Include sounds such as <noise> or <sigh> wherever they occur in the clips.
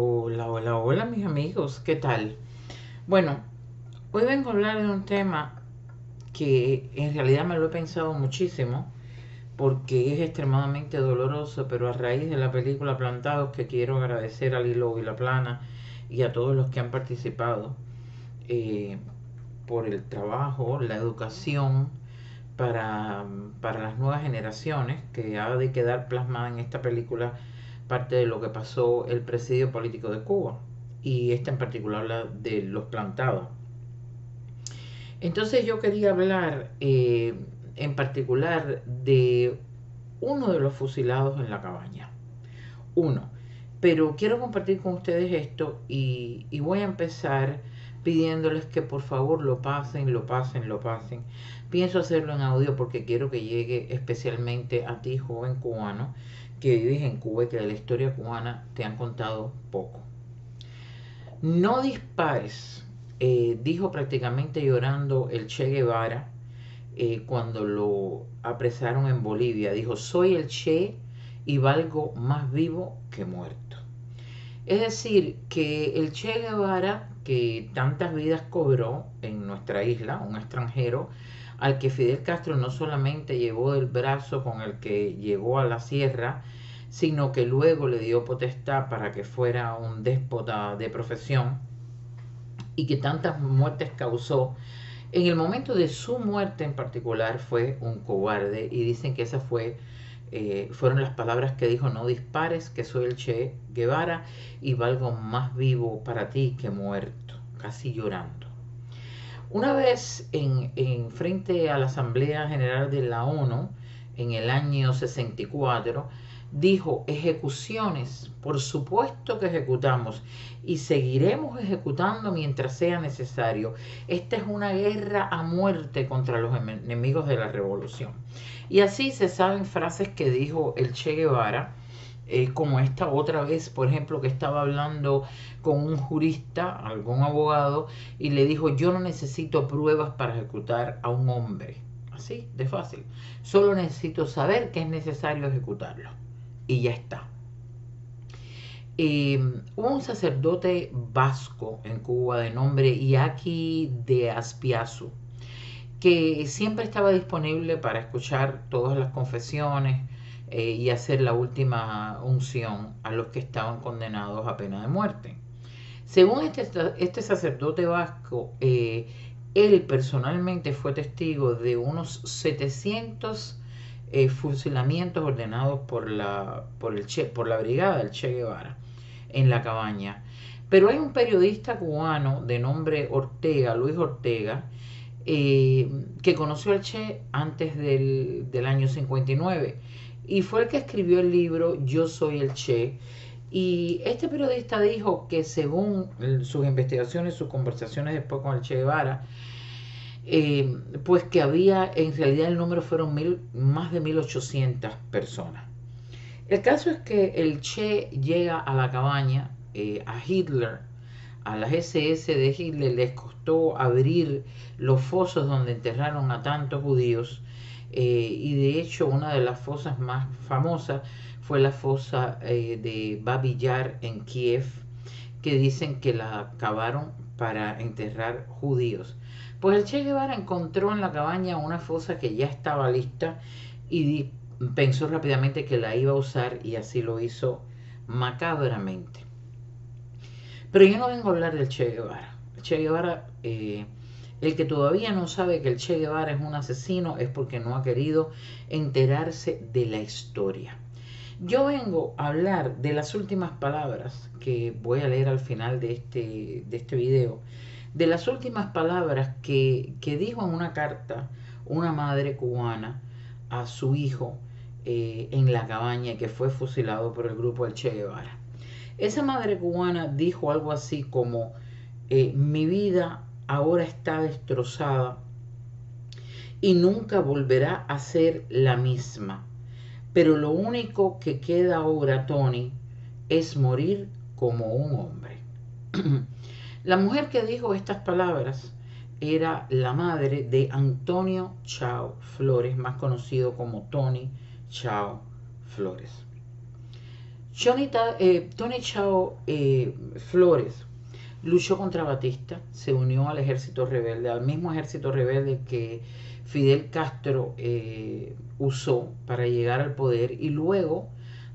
Hola, hola, hola mis amigos, ¿qué tal? Bueno, hoy vengo a hablar de un tema que en realidad me lo he pensado muchísimo porque es extremadamente doloroso, pero a raíz de la película Plantados que quiero agradecer al Hilo y la Plana y a todos los que han participado eh, por el trabajo, la educación para, para las nuevas generaciones que ha de quedar plasmada en esta película parte de lo que pasó el presidio político de Cuba y esta en particular la de los plantados. Entonces yo quería hablar eh, en particular de uno de los fusilados en la cabaña. Uno. Pero quiero compartir con ustedes esto y, y voy a empezar pidiéndoles que por favor lo pasen, lo pasen, lo pasen. Pienso hacerlo en audio porque quiero que llegue especialmente a ti, joven cubano, que vives en Cuba y que de la historia cubana te han contado poco. No dispares, eh, dijo prácticamente llorando el Che Guevara eh, cuando lo apresaron en Bolivia. Dijo, soy el Che y valgo más vivo que muerto. Es decir, que el Che Guevara, que tantas vidas cobró en nuestra isla, un extranjero, al que Fidel Castro no solamente llevó el brazo con el que llegó a la sierra, sino que luego le dio potestad para que fuera un déspota de profesión y que tantas muertes causó. En el momento de su muerte en particular fue un cobarde y dicen que esas fue, eh, fueron las palabras que dijo, no dispares, que soy el Che Guevara y valgo más vivo para ti que muerto, casi llorando. Una vez en, en, frente a la Asamblea General de la ONU, en el año 64, dijo, ejecuciones, por supuesto que ejecutamos y seguiremos ejecutando mientras sea necesario. Esta es una guerra a muerte contra los enemigos de la revolución. Y así se saben frases que dijo el Che Guevara, eh, como esta otra vez, por ejemplo, que estaba hablando con un jurista, algún abogado, y le dijo, yo no necesito pruebas para ejecutar a un hombre. Así, de fácil. Solo necesito saber que es necesario ejecutarlo. Y ya está. Eh, hubo un sacerdote vasco en Cuba de nombre Iaki de Aspiazu, que siempre estaba disponible para escuchar todas las confesiones, eh, y hacer la última unción a los que estaban condenados a pena de muerte. Según este, este sacerdote vasco, eh, él personalmente fue testigo de unos 700 eh, fusilamientos ordenados por la, por, el che, por la brigada del Che Guevara en la cabaña. Pero hay un periodista cubano de nombre Ortega, Luis Ortega, que conoció al Che antes del, del año 59 y fue el que escribió el libro Yo soy el Che. Y este periodista dijo que según sus investigaciones, sus conversaciones después con el Che Guevara, eh, pues que había, en realidad el número fueron mil, más de 1800 personas. El caso es que el Che llega a la cabaña, eh, a Hitler, a las SS de Hitler les costó abrir los fosos donde enterraron a tantos judíos eh, y de hecho una de las fosas más famosas fue la fosa eh, de Babillar en Kiev, que dicen que la cavaron para enterrar judíos. Pues el Che Guevara encontró en la cabaña una fosa que ya estaba lista y pensó rápidamente que la iba a usar y así lo hizo macabramente. Pero yo no vengo a hablar del Che Guevara. El Che Guevara eh, el que todavía no sabe que el Che Guevara es un asesino es porque no ha querido enterarse de la historia. Yo vengo a hablar de las últimas palabras que voy a leer al final de este, de este video, de las últimas palabras que, dijo en una carta una madre cubana a su hijo eh, en la cabaña que fue fusilado por el grupo del Che Guevara. Esa madre cubana dijo algo así como, eh, mi vida ahora está destrozada y nunca volverá a ser la misma. Pero lo único que queda ahora, Tony, es morir como un hombre. <clears throat> la mujer que dijo estas palabras era la madre de Antonio Chao Flores, más conocido como Tony Chao Flores. Eh, Tony Chao eh, Flores luchó contra Batista, se unió al ejército rebelde, al mismo ejército rebelde que Fidel Castro eh, usó para llegar al poder y luego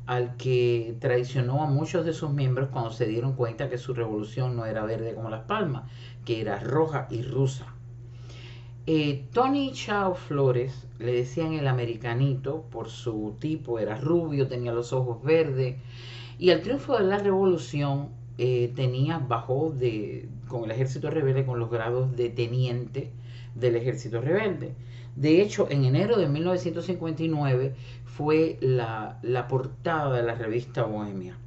al que traicionó a muchos de sus miembros cuando se dieron cuenta que su revolución no era verde como las palmas, que era roja y rusa. Eh, Tony Chao Flores, le decían el americanito por su tipo, era rubio, tenía los ojos verdes, y al triunfo de la revolución eh, tenía, bajó de, con el ejército rebelde con los grados de teniente del ejército rebelde. De hecho, en enero de 1959 fue la, portada de la revista Bohemia,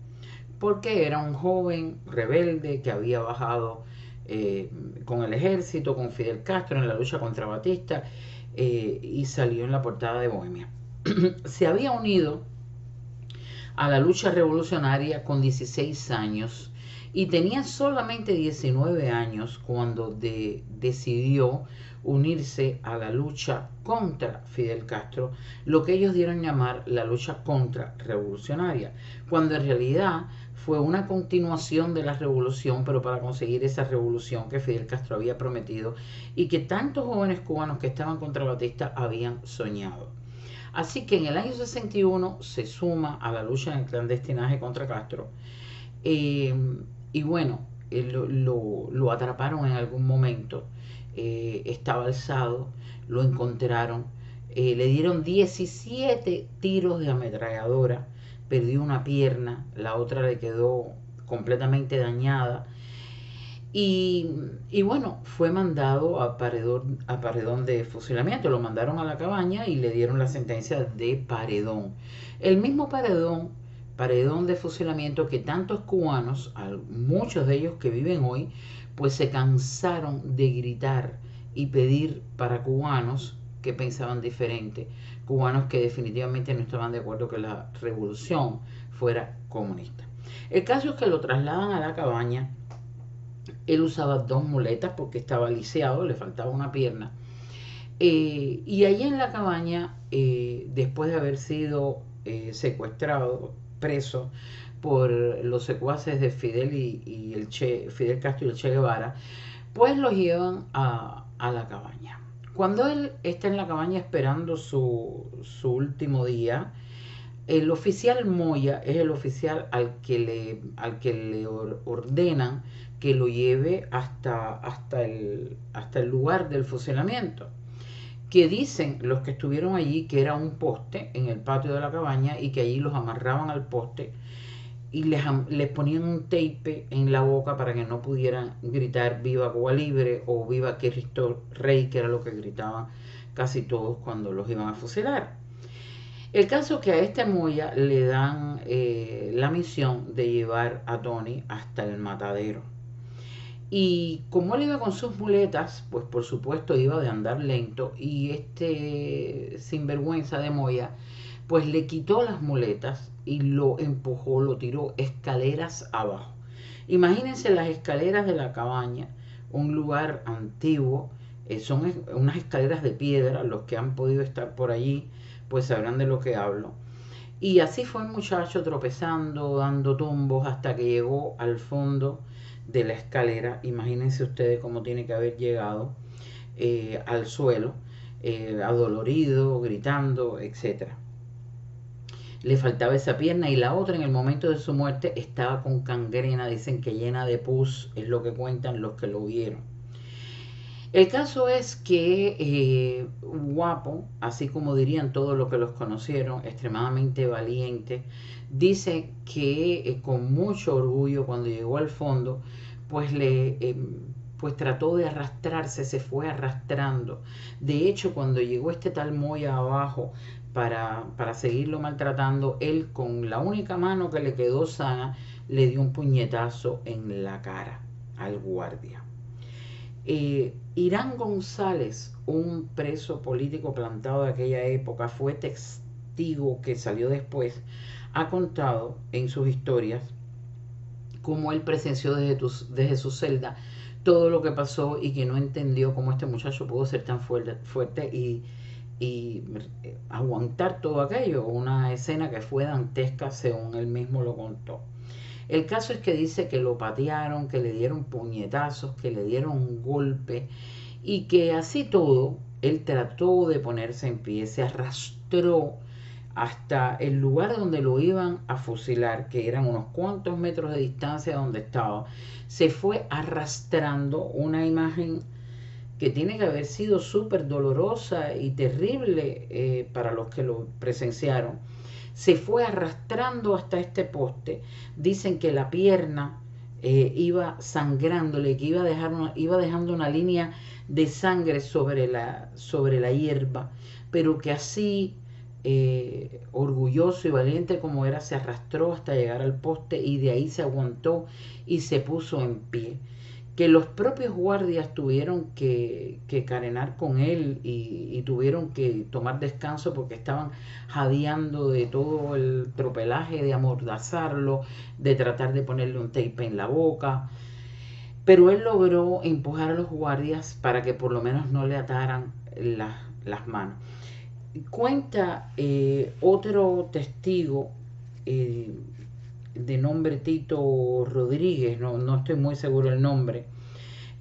porque era un joven rebelde que había bajado eh, con el ejército, con Fidel Castro en la lucha contra Batista eh, y salió en la portada de Bohemia. <clears throat> Se había unido a la lucha revolucionaria con 16 años y tenía solamente 19 años cuando decidió unirse a la lucha contra Fidel Castro, lo que ellos dieron llamar la lucha contra-revolucionaria, cuando en realidad fue una continuación de la revolución, pero para conseguir esa revolución que Fidel Castro había prometido y que tantos jóvenes cubanos que estaban contra Batista habían soñado. Así que en el año 61 se suma a la lucha en el clandestinaje contra Castro. Eh, y bueno, eh, lo, atraparon en algún momento eh, estaba alzado, lo encontraron, eh, le dieron 17 tiros de ametralladora, perdió una pierna, la otra le quedó completamente dañada. Y, bueno, fue mandado a paredón, a paredón de fusilamiento. Lo mandaron a la cabaña y le dieron la sentencia de paredón. El mismo paredón, paredón de fusilamiento que tantos cubanos, muchos de ellos que viven hoy, pues se cansaron de gritar y pedir para cubanos que pensaban diferente, cubanos que definitivamente no estaban de acuerdo que la revolución fuera comunista. El caso es que lo trasladan a la cabaña, él usaba dos muletas porque estaba lisiado, le faltaba una pierna, eh, y allí en la cabaña, eh, después de haber sido eh, secuestrado, preso, por los secuaces de Fidel y, el che, Fidel Castro y el Che Guevara, pues lo llevan a, la cabaña. Cuando él está en la cabaña esperando su, último día, el oficial Moya es el oficial al que le, al que le ordenan que lo lleve hasta, hasta, el, hasta el lugar del fusilamiento. Que dicen los que estuvieron allí que era un poste en el patio de la cabaña y que allí los amarraban al poste y les, ponían un tape en la boca para que no pudieran gritar viva Cuba Libre o viva Cristo Rey, que era lo que gritaban casi todos cuando los iban a fusilar. El caso es que a este Moya le dan eh, la misión de llevar a Tony hasta el matadero. Y como él iba con sus muletas, pues por supuesto iba de andar lento y este sinvergüenza de Moya pues le quitó las muletas y lo empujó, lo tiró escaleras abajo. Imagínense las escaleras de la cabaña, un lugar antiguo, eh, son unas escaleras de piedra, los que han podido estar por allí, pues sabrán de lo que hablo. Y así fue el muchacho tropezando, dando tumbos hasta que llegó al fondo de la escalera. Imagínense ustedes cómo tiene que haber llegado eh, al suelo, eh, adolorido, gritando, etcétera le faltaba esa pierna y la otra en el momento de su muerte estaba con cangrena, dicen que llena de pus, es lo que cuentan los que lo vieron. El caso es que eh, guapo, así como dirían todos los que los conocieron, extremadamente valiente, dice que eh, con mucho orgullo cuando llegó al fondo, pues le em, pues trató de arrastrarse, se fue arrastrando. De hecho, cuando llegó este tal Moya abajo, para, seguirlo maltratando, él con la única mano que le quedó sana le dio un puñetazo en la cara al guardia. Eh, Irán González, un preso político plantado de aquella época, fue testigo que salió después, ha contado en sus historias cómo él presenció desde, su celda todo lo que pasó y que no entendió cómo este muchacho pudo ser tan fuerte, y eh, aguantar todo aquello, una escena que fue dantesca según él mismo lo contó. El caso es que dice que lo patearon, que le dieron puñetazos, que le dieron un golpe y que así todo él trató de ponerse en pie, se arrastró hasta el lugar donde lo iban a fusilar, que eran unos cuantos metros de distancia donde estaba. Se fue arrastrando una imagen que tiene que haber sido súper dolorosa y terrible eh, para los que lo presenciaron. Se fue arrastrando hasta este poste. Dicen que la pierna eh, iba sangrándole, que iba, iba dejando una línea de sangre sobre la, sobre la hierba, pero que así, eh, orgulloso y valiente como era, se arrastró hasta llegar al poste y de ahí se aguantó y se puso en pie que los propios guardias tuvieron que, carenar con él y, tuvieron que tomar descanso porque estaban jadeando de todo el tropelaje, de amordazarlo, de tratar de ponerle un tape en la boca. Pero él logró empujar a los guardias para que por lo menos no le ataran las manos. Cuenta eh, otro testigo eh, de nombre Tito Rodríguez, no, no estoy muy seguro el nombre,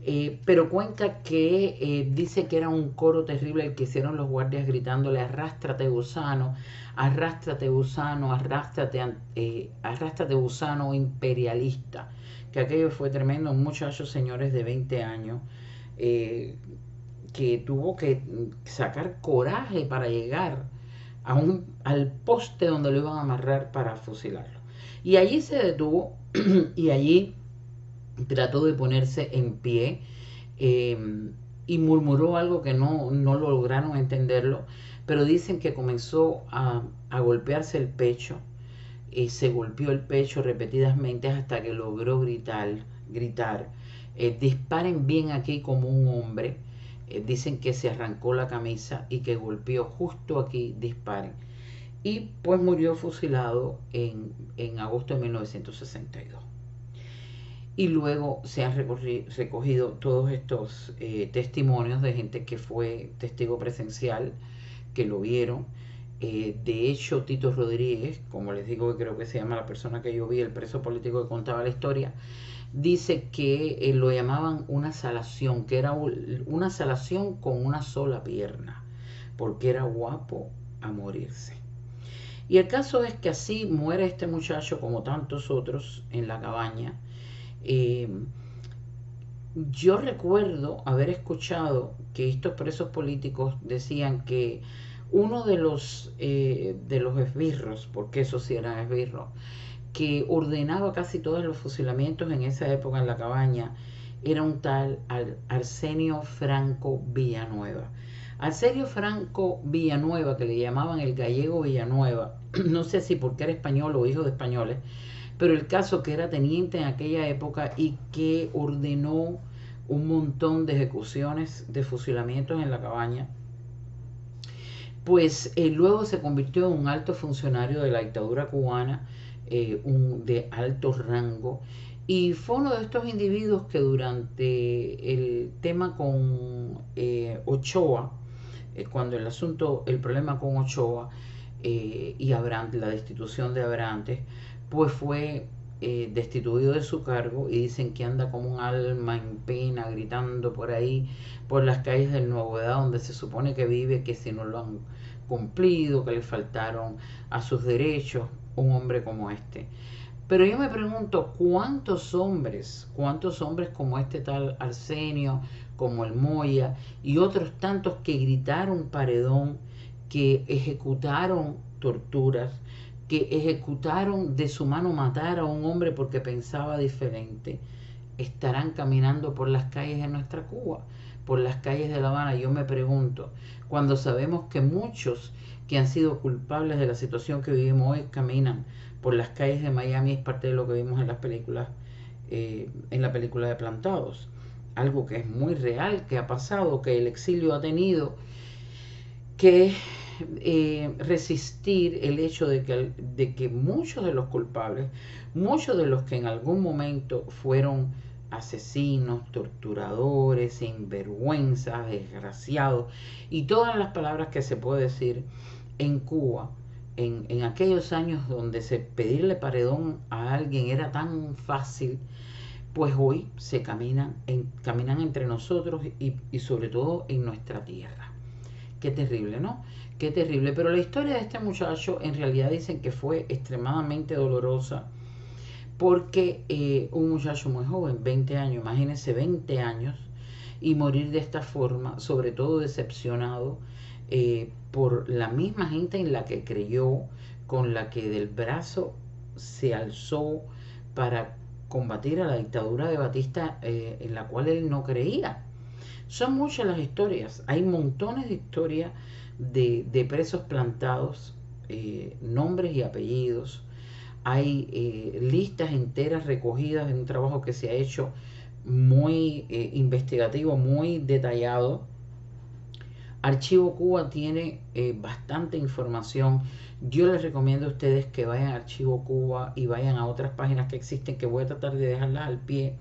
eh, pero cuenta que eh, dice que era un coro terrible el que hicieron los guardias gritándole arrástrate gusano, arrástrate gusano, arrástrate, eh, arrástrate gusano imperialista, que aquello fue tremendo, un muchacho señores de 20 años que tuvo que sacar coraje para llegar a un, al poste donde lo iban a amarrar para fusilarlo. Y allí se detuvo <clears throat> y allí trató de ponerse en pie em, y murmuró algo que no, no lograron entenderlo, pero dicen que comenzó a, golpearse el pecho y se golpeó el pecho repetidamente hasta que logró gritar, gritar eh, disparen bien aquí como un hombre. Eh, dicen que se arrancó la camisa y que golpeó justo aquí, disparen y pues murió fusilado en, agosto de 1962. Y luego se han recogido todos estos eh, testimonios de gente que fue testigo presencial, que lo vieron. Eh, de hecho, Tito Rodríguez, como les digo, que creo que se llama la persona que yo vi, el preso político que contaba la historia, dice que eh, lo llamaban una salación, que era una salación con una sola pierna, porque era guapo a morirse. Y el caso es que así muere este muchacho como tantos otros en la cabaña. Eh, yo recuerdo haber escuchado que estos presos políticos decían que uno de los, eh, de los esbirros, porque eso sí eran esbirros, que ordenaba casi todos los fusilamientos en esa época en la cabaña, era un tal Arsenio Franco Villanueva. Arsenio Franco Villanueva, que le llamaban el gallego Villanueva, <clears throat> no sé si porque era español o hijo de españoles, pero el caso que era teniente en aquella época y que ordenó un montón de ejecuciones de fusilamientos en la cabaña, pues eh, luego se convirtió en un alto funcionario de la dictadura cubana, eh, de alto rango, y fue uno de estos individuos que durante el tema con eh, Ochoa, cuando el asunto, el problema con Ochoa eh, y Abrantes, la destitución de Abrantes, pues fue eh, destituido de su cargo y dicen que anda como un alma en pena gritando por ahí, por las calles del Nuevo Edad, donde se supone que vive, que si no lo han cumplido, que le faltaron a sus derechos, un hombre como este. Pero yo me pregunto, ¿cuántos hombres, cuántos hombres como este tal Arsenio, como el Moya y otros tantos que gritaron paredón, que ejecutaron torturas, que ejecutaron de su mano matar a un hombre porque pensaba diferente, estarán caminando por las calles de nuestra Cuba, por las calles de La Habana? Yo me pregunto, cuando sabemos que muchos que han sido culpables de la situación que vivimos hoy caminan por las calles de Miami es parte de lo que vimos en las películas, eh, en la película de Plantados. Algo que es muy real, que ha pasado, que el exilio ha tenido que eh, resistir el hecho de que, de que muchos de los culpables, muchos de los que en algún momento fueron asesinos, torturadores, sinvergüenzas, desgraciados y todas las palabras que se puede decir en Cuba en, en, aquellos años donde se pedirle paredón a alguien era tan fácil, pues hoy se caminan, caminan entre nosotros y, y sobre todo en nuestra tierra. Qué terrible, ¿no? Qué terrible. Pero la historia de este muchacho en realidad dicen que fue extremadamente dolorosa porque eh, un muchacho muy joven, 20 años, imagínense 20 años, y morir de esta forma, sobre todo decepcionado eh, por la misma gente en la que creyó, con la que del brazo se alzó para combatir a la dictadura de Batista eh, en la cual él no creía. Son muchas las historias, hay montones de historias de, presos plantados, eh, nombres y apellidos, hay eh, listas enteras recogidas en un trabajo que se ha hecho muy investigativo, muy detallado. Archivo Cuba tiene bastante información. Yo les recomiendo a ustedes que vayan a Archivo Cuba y vayan a otras páginas que existen, que voy a tratar de dejarlas al pie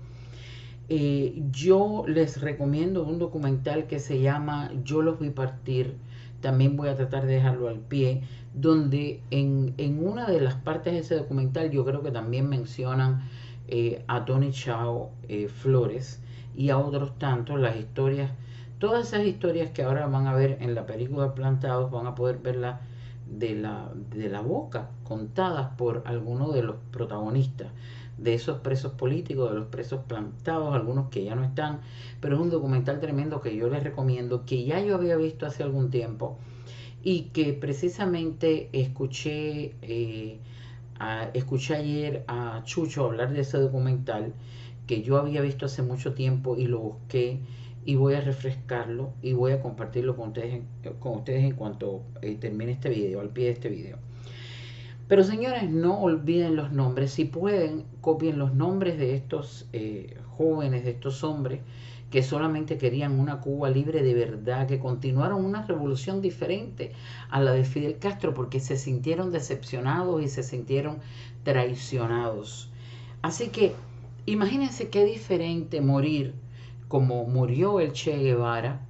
eh, yo les recomiendo un documental que se llama Yo los vi partir. También voy a tratar de dejarlo al pie, donde en, una de las partes de ese documental yo creo que también mencionan eh, a Tony Chao eh, Flores y a otros tantos las historias, todas esas historias que ahora van a ver en la película Plantados, van a poder verlas de la, de la boca, contadas por algunos de los protagonistas de esos presos políticos, de los presos plantados, algunos que ya no están, pero es un documental tremendo que yo les recomiendo, que ya yo había visto hace algún tiempo y que precisamente escuché, eh, escuché ayer a Chucho hablar de ese documental que yo había visto hace mucho tiempo y lo busqué y voy a refrescarlo y voy a compartirlo con ustedes, con ustedes en cuanto eh, termine este video, al pie de este video. Pero señores, no olviden los nombres. Si pueden, copien los nombres de estos eh, jóvenes, de estos hombres que solamente querían una Cuba libre de verdad, que continuaron una revolución diferente a la de Fidel Castro porque se sintieron decepcionados y se sintieron traicionados. Así que imagínense qué diferente morir como murió el Che Guevara,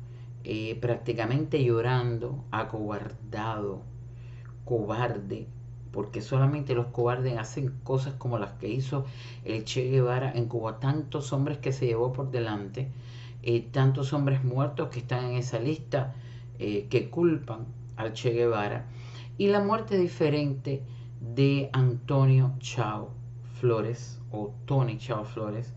eh, prácticamente llorando, acobardado, cobarde, porque solamente los cobardes hacen cosas como las que hizo el Che Guevara en Cuba, tantos hombres que se llevó por delante, eh, tantos hombres muertos que están en esa lista eh, que culpan al Che Guevara, y la muerte diferente de Antonio Chao Flores o Tony Chao Flores,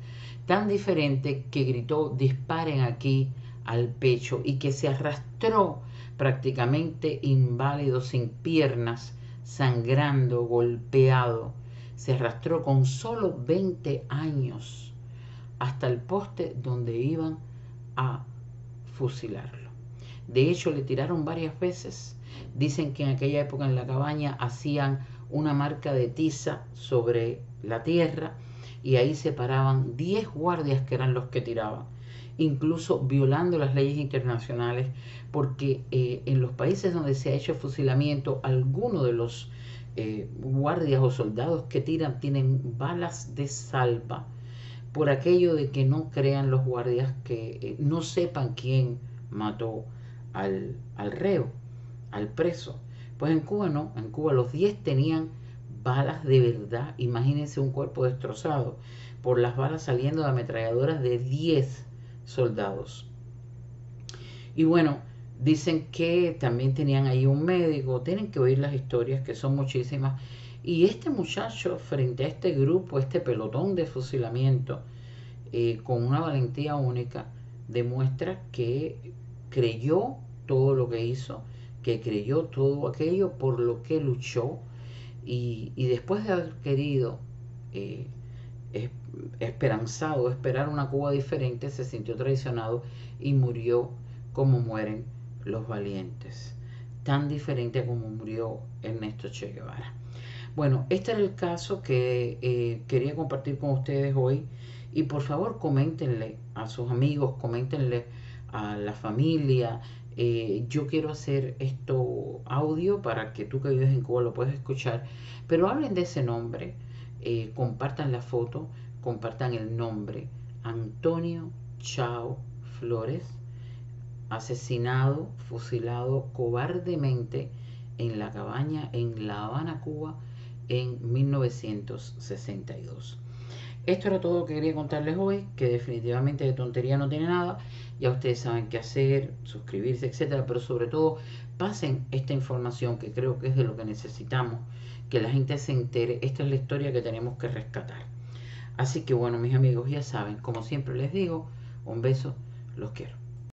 tan diferente que gritó disparen aquí al pecho y que se arrastró prácticamente inválido sin piernas sangrando, golpeado, se arrastró con solo 20 años hasta el poste donde iban a fusilarlo. De hecho, le tiraron varias veces. Dicen que en aquella época en la cabaña hacían una marca de tiza sobre la tierra y ahí se paraban 10 guardias que eran los que tiraban incluso violando las leyes internacionales, porque eh, en los países donde se ha hecho fusilamiento, algunos de los eh, guardias o soldados que tiran tienen balas de salva por aquello de que no crean los guardias que eh, no sepan quién mató al, al reo, al preso. Pues en Cuba no, en Cuba los 10 tenían balas de verdad. Imagínense un cuerpo destrozado por las balas saliendo de ametralladoras de 10 soldados. Y bueno, dicen que también tenían ahí un médico, tienen que oír las historias, que son muchísimas. Y este muchacho, frente a este grupo, este pelotón de fusilamiento, eh, con una valentía única, demuestra que creyó todo lo que hizo, que creyó todo aquello por lo que luchó y, después de haber querido eh, esperanzado esperar una Cuba diferente, se sintió traicionado y murió como mueren los valientes, tan diferente como murió Ernesto Che Guevara. Bueno, este era el caso que eh, quería compartir con ustedes hoy y por favor coméntenle a sus amigos, coméntenle a la familia. Eh, yo quiero hacer esto audio para que tú que vives en Cuba lo puedas escuchar, pero hablen de ese nombre, eh, compartan la foto, compartan el nombre, Antonio Chao Flores, asesinado, fusilado cobardemente en la cabaña en La Habana, Cuba, en 1962. Esto era todo lo que quería contarles hoy, que definitivamente de tontería no tiene nada. Ya ustedes saben qué hacer, suscribirse, etcétera, pero sobre todo pasen esta información que creo que es de lo que necesitamos, que la gente se entere. Esta es la historia que tenemos que rescatar. Así que bueno, mis amigos, ya saben, como siempre les digo, un beso, los quiero.